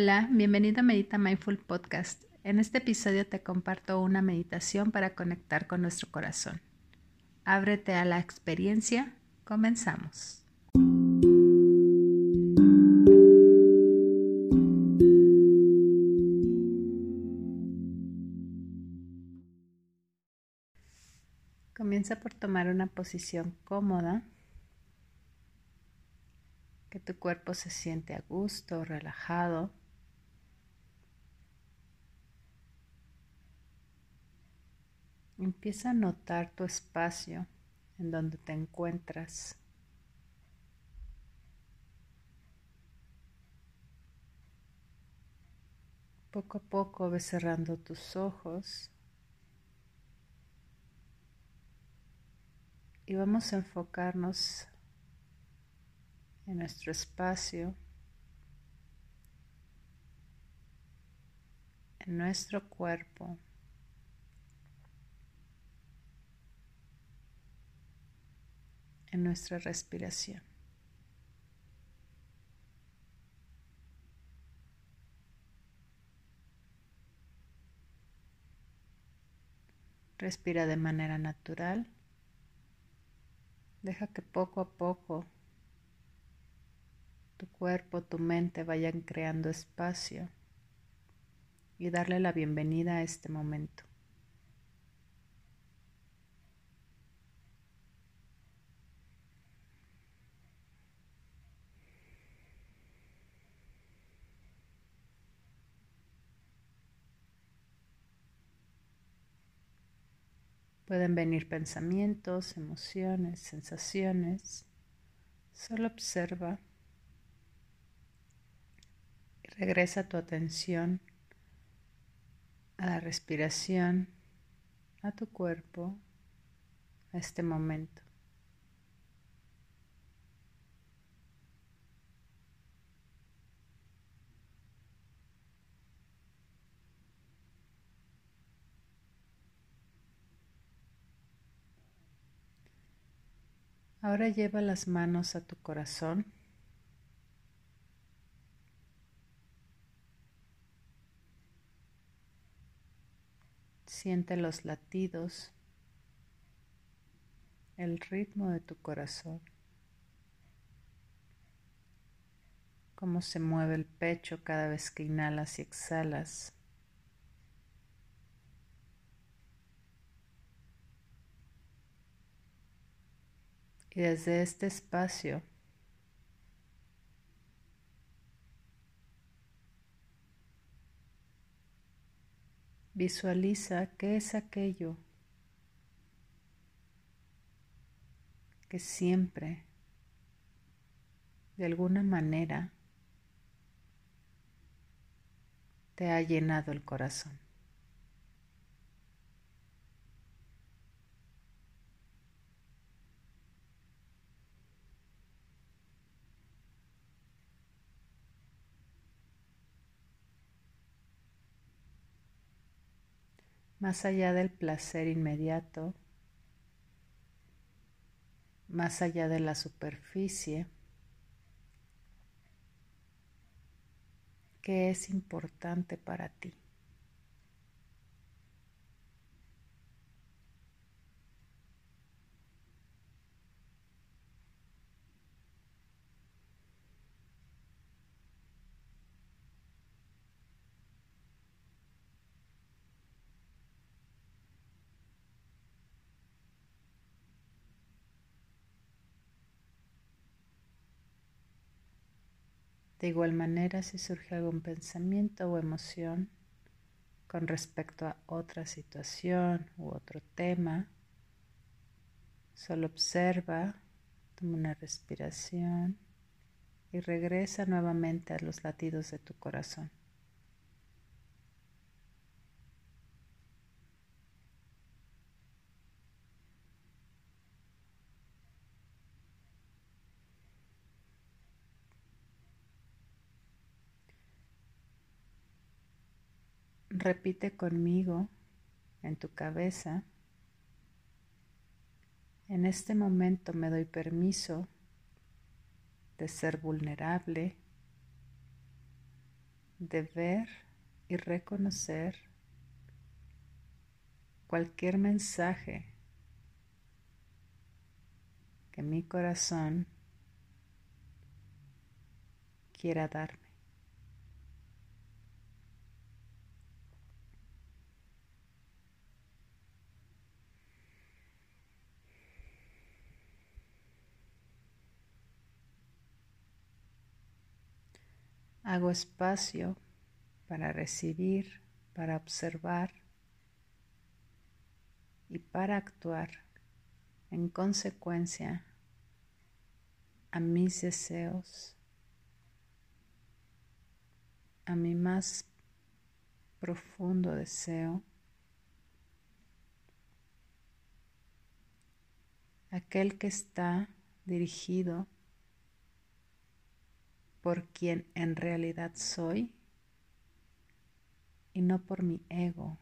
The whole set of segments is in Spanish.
Hola, bienvenido a Medita Mindful Podcast. En este episodio te comparto una meditación para conectar con nuestro corazón. Ábrete a la experiencia. Comenzamos. Comienza por tomar una posición cómoda, que tu cuerpo se siente a gusto, relajado. Empieza a notar tu espacio en donde te encuentras. Poco a poco ves cerrando tus ojos y vamos a enfocarnos en nuestro espacio, en nuestro cuerpo. En nuestra respiración. Respira de manera natural. Deja que poco a poco tu cuerpo, tu mente vayan creando espacio y darle la bienvenida a este momento. Pueden venir pensamientos, emociones, sensaciones. Solo observa y regresa tu atención a la respiración, a tu cuerpo, a este momento. Ahora lleva las manos a tu corazón. Siente los latidos, el ritmo de tu corazón, cómo se mueve el pecho cada vez que inhalas y exhalas. Desde este espacio visualiza qué es aquello que siempre, de alguna manera, te ha llenado el corazón. Más allá del placer inmediato, más allá de la superficie, que es importante para ti. De igual manera, si surge algún pensamiento o emoción con respecto a otra situación u otro tema, solo observa, toma una respiración y regresa nuevamente a los latidos de tu corazón. Repite conmigo en tu cabeza. En este momento me doy permiso de ser vulnerable, de ver y reconocer cualquier mensaje que mi corazón quiera darme. Hago espacio para recibir, para observar y para actuar en consecuencia a mis deseos, a mi más profundo deseo, aquel que está dirigido por quien en realidad soy y no por mi ego.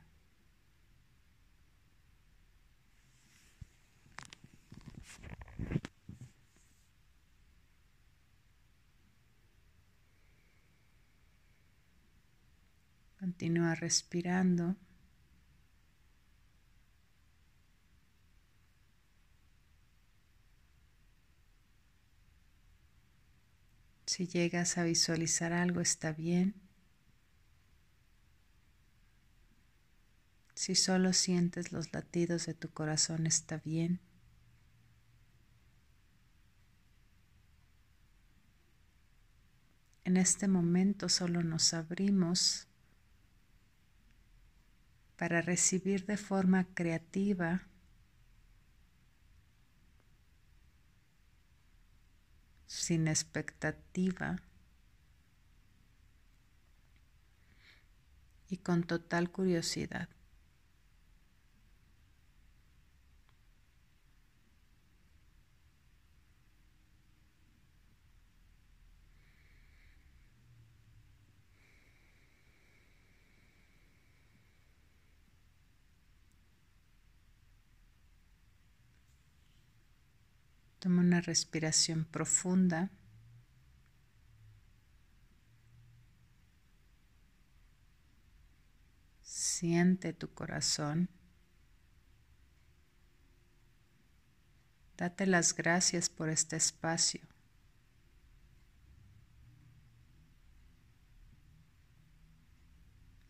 Continúa respirando. Si llegas a visualizar algo está bien. Si solo sientes los latidos de tu corazón está bien. En este momento solo nos abrimos para recibir de forma creativa sin expectativa y con total curiosidad. Toma una respiración profunda. Siente tu corazón. Date las gracias por este espacio.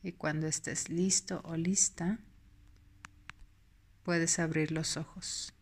Y cuando estés listo o lista, puedes abrir los ojos.